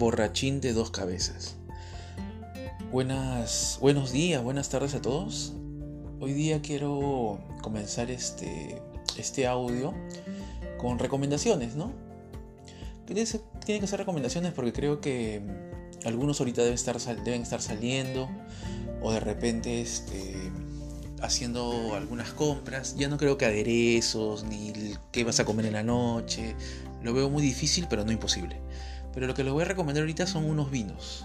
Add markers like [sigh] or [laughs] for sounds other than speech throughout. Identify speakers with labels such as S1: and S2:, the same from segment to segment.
S1: borrachín de dos cabezas. Buenas, buenos días, buenas tardes a todos. Hoy día quiero comenzar este, este audio con recomendaciones, ¿no? Tiene que ser recomendaciones porque creo que algunos ahorita deben estar, deben estar saliendo o de repente este, haciendo algunas compras. Ya no creo que aderezos ni qué vas a comer en la noche. Lo veo muy difícil, pero no imposible. Pero lo que les voy a recomendar ahorita son unos vinos.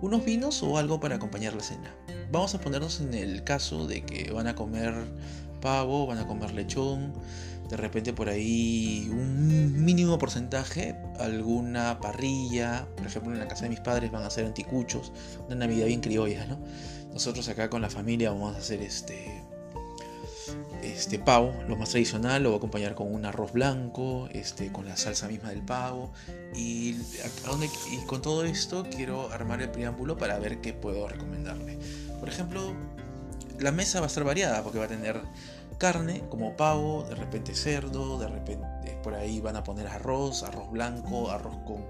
S1: Unos vinos o algo para acompañar la cena. Vamos a ponernos en el caso de que van a comer pavo, van a comer lechón, de repente por ahí un mínimo porcentaje, alguna parrilla, por ejemplo en la casa de mis padres van a hacer anticuchos, una Navidad bien criolla, ¿no? Nosotros acá con la familia vamos a hacer este este pavo, lo más tradicional, lo voy a acompañar con un arroz blanco, este, con la salsa misma del pavo. Y, con todo esto quiero armar el preámbulo para ver qué puedo recomendarle. Por ejemplo, la mesa va a estar variada porque va a tener carne como pavo, de repente cerdo, de repente por ahí van a poner arroz, arroz blanco, arroz con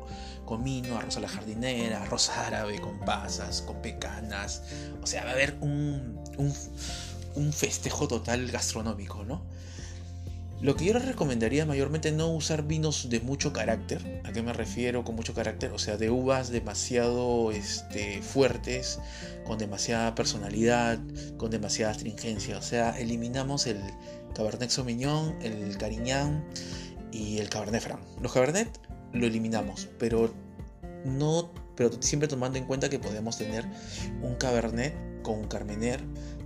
S1: comino, arroz a la jardinera, arroz árabe con pasas, con pecanas. O sea, va a haber un un festejo total gastronómico, ¿no? Lo que yo les recomendaría mayormente no usar vinos de mucho carácter. ¿A qué me refiero con mucho carácter? O sea, de uvas demasiado este, fuertes, con demasiada personalidad, con demasiada astringencia. O sea, eliminamos el Cabernet Sauvignon, el Carignan y el Cabernet Franc. Los Cabernet lo eliminamos, pero no, pero siempre tomando en cuenta que podemos tener un Cabernet con un Carmener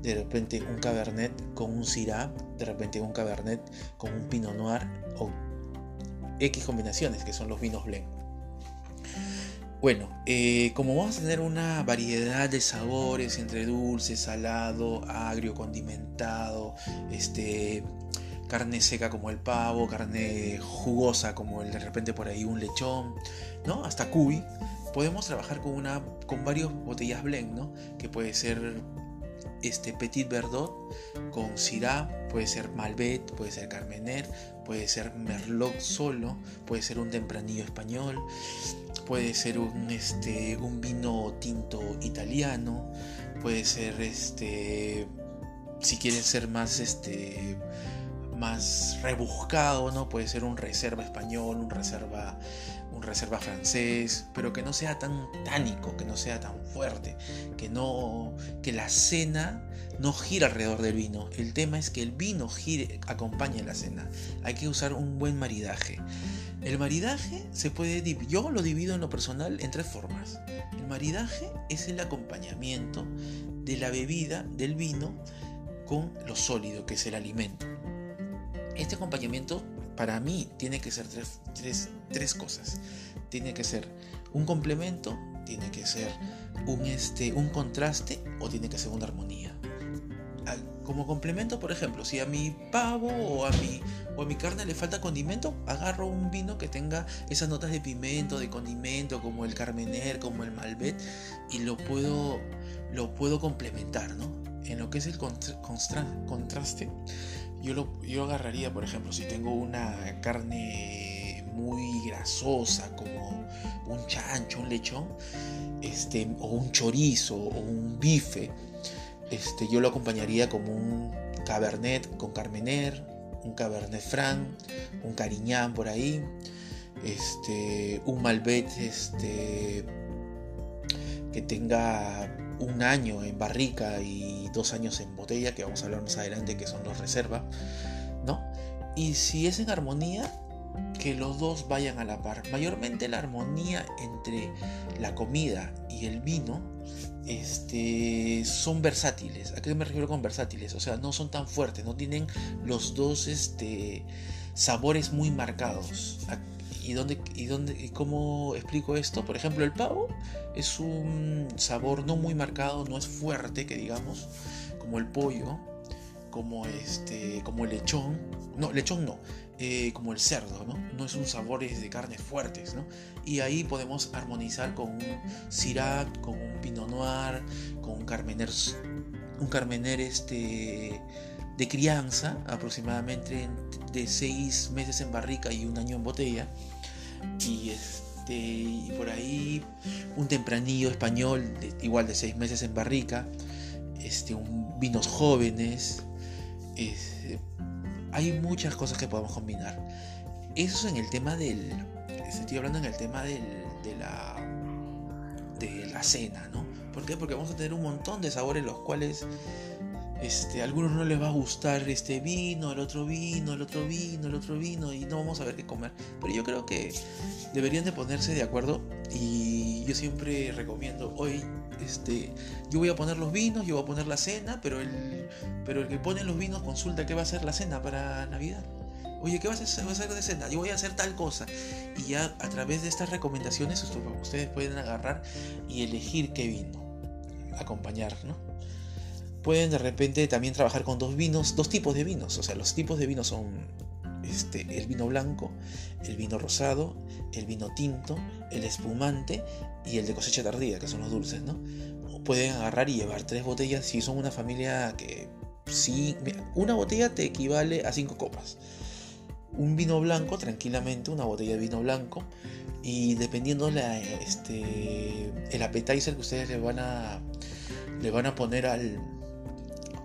S1: de repente un Cabernet con un Syrah, de repente un Cabernet con un Pinot Noir o X combinaciones que son los vinos blend. Bueno, eh, como vamos a tener una variedad de sabores entre dulce, salado, agrio, condimentado, este, carne seca como el pavo, carne jugosa como el de repente por ahí un lechón, ¿no? Hasta cubi, podemos trabajar con una con varias botellas blend, ¿no? Que puede ser este Petit Verdot con Syrah, puede ser Malbec, puede ser Carmener, puede ser Merlot solo, puede ser un tempranillo español, puede ser un, este, un vino tinto italiano, puede ser este si quieres ser más este más rebuscado, ¿no? Puede ser un reserva español, un reserva reserva francés, pero que no sea tan tánico, que no sea tan fuerte, que no que la cena no gira alrededor del vino. El tema es que el vino gire, acompañe la cena. Hay que usar un buen maridaje. El maridaje se puede yo lo divido en lo personal en tres formas. El maridaje es el acompañamiento de la bebida del vino con lo sólido que es el alimento. Este acompañamiento para mí tiene que ser tres, cosas. Tiene que ser un complemento, tiene que ser un, este, un contraste o tiene que ser una armonía. Como complemento, por ejemplo, si a mi pavo o a mi, o a mi carne le falta condimento, agarro un vino que tenga esas notas de pimento, de condimento, como el Carmener, como el Malbec, y lo puedo, lo puedo complementar, ¿no? En lo que es el contraste, yo, lo, yo agarraría, por ejemplo, si tengo una carne muy grasosa, como un chancho, un lechón, este, o un chorizo, o un bife, este, yo lo acompañaría como un cabernet con carmener, un cabernet franc, un cariñán por ahí, este, un malbec este, que tenga un año en barrica y dos años en botella, que vamos a hablar más adelante, que son los reserva, ¿no? Y si es en armonía, que los dos vayan a la par. Mayormente la armonía entre la comida y el vino este, son versátiles. ¿A qué me refiero con versátiles? O sea, no son tan fuertes, no tienen los dos este, sabores muy marcados. ¿Y, dónde, y, dónde, ¿Y cómo explico esto? Por ejemplo, el pavo es un sabor no muy marcado, no es fuerte, que digamos, como el pollo, como, este, como el lechón. No, lechón no, eh, como el cerdo, ¿no? No es un sabor de carnes fuertes, ¿no? Y ahí podemos armonizar con un Syrah, con un Pinot Noir, con un Carmener, un Carmener este, de crianza, aproximadamente de seis meses en barrica y un año en botella y, este, y por ahí un tempranillo español, igual de seis meses en barrica, este, un, vinos jóvenes. hay muchas cosas que podemos combinar. Eso es en el tema del. Estoy hablando en el tema del, de la. de la cena, ¿no? ¿Por qué? Porque vamos a tener un montón de sabores los cuales este, a algunos no les va a gustar este vino, el otro vino, el otro vino, el otro vino y no vamos a ver qué comer. Pero yo creo que deberían de ponerse de acuerdo y yo siempre recomiendo hoy este yo voy a poner los vinos, yo voy a poner la cena, pero el pero el que pone los vinos consulta qué va a ser la cena para Navidad. Oye, ¿qué vas a hacer de cena? Yo voy a hacer tal cosa. Y ya a través de estas recomendaciones ustedes pueden agarrar y elegir qué vino acompañar, ¿no? Pueden de repente también trabajar con dos vinos, dos tipos de vinos. O sea, los tipos de vinos son este, el vino blanco, el vino rosado, el vino tinto, el espumante y el de cosecha tardía, que son los dulces, ¿no? pueden agarrar y llevar tres botellas si son una familia que sí, una botella te equivale a cinco copas. Un vino blanco, tranquilamente, una botella de vino blanco. Y dependiendo la, este, el appetizer que ustedes le van a, le van a poner al,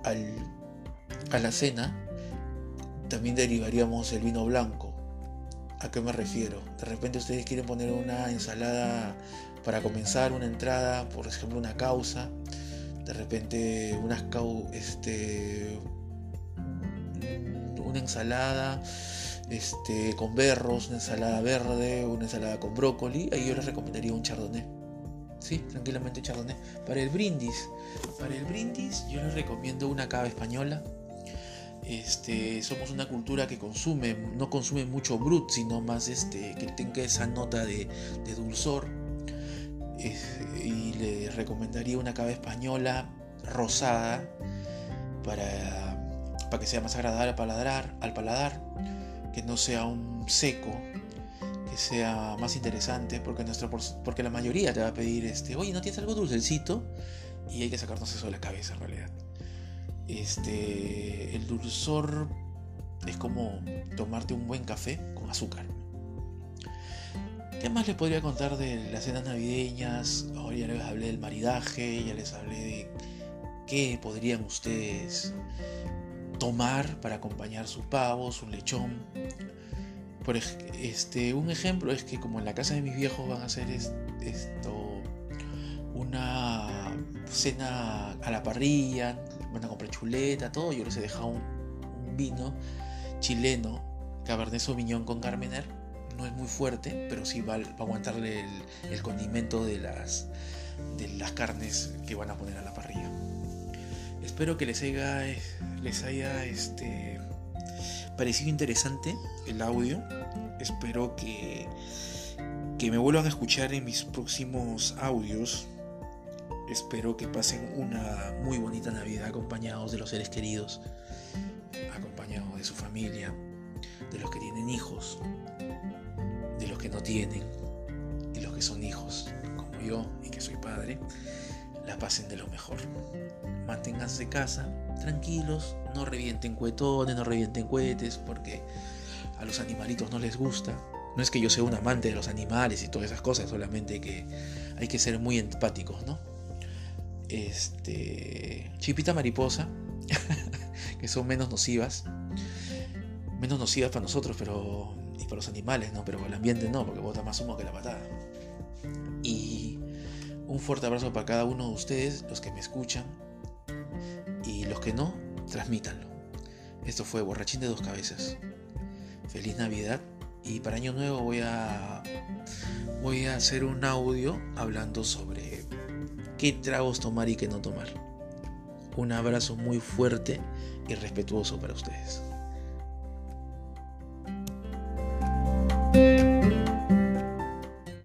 S1: a la cena, también derivaríamos el vino blanco. ¿A qué me refiero? De repente ustedes quieren poner una ensalada para comenzar, una entrada, por ejemplo una causa, de repente este una ensalada este con berros, una ensalada verde, una ensalada con brócoli, ahí yo les recomendaría un chardonnay. Sí, tranquilamente chardonnay. Para el brindis, para el brindis yo les recomiendo una cava española. Este, somos una cultura que consume, no consume mucho brut, sino más este, que tenga esa nota de, dulzor. y le recomendaría una cava española rosada para, para que sea más agradable al paladar, al paladar, que no sea un seco que sea más interesante, porque, nuestro, porque la mayoría te va a pedir, este, oye, ¿no tienes algo dulcecito? Y hay que sacarnos eso de la cabeza en realidad. Este, el dulzor es como tomarte un buen café con azúcar. ¿Qué más les podría contar de las cenas navideñas? Ahora ya les hablé del maridaje, ya les hablé de qué podrían ustedes tomar para acompañar su pavo, su lechón, por este, un ejemplo es que como en la casa de mis viejos van a hacer esto una cena a la parrilla, van a comprar chuleta, todo, yo les he dejado un, vino chileno, Cabernet Sauvignon con Carmener, no es muy fuerte, pero sí va, a aguantarle el, condimento de las, de las carnes que van a poner a la parrilla. Espero que les haya, les haya este, parecido interesante el audio. Espero que, que me vuelvan a escuchar en mis próximos audios. Espero que pasen una muy bonita Navidad acompañados de los seres queridos, acompañados de su familia, de los que tienen hijos, de los que no tienen y los que son hijos, como yo y que soy padre, la pasen de lo mejor. Manténganse casa, tranquilos, no revienten cuetones, no revienten cohetes, porque a los animalitos no les gusta. No es que yo sea un amante de los animales y todas esas cosas, solamente que hay que ser muy empáticos, ¿no? Este. Chipita mariposa, [laughs] que son menos nocivas. Menos nocivas para nosotros, pero. y para los animales, ¿no? Pero para el ambiente no, porque bota más humo que la patada. Y un fuerte abrazo para cada uno de ustedes, los que me escuchan, los que no, transmítanlo. Esto fue Borrachín de dos cabezas. Feliz Navidad y para Año Nuevo voy a voy a hacer un audio hablando sobre qué tragos tomar y qué no tomar. Un abrazo muy fuerte y respetuoso para ustedes.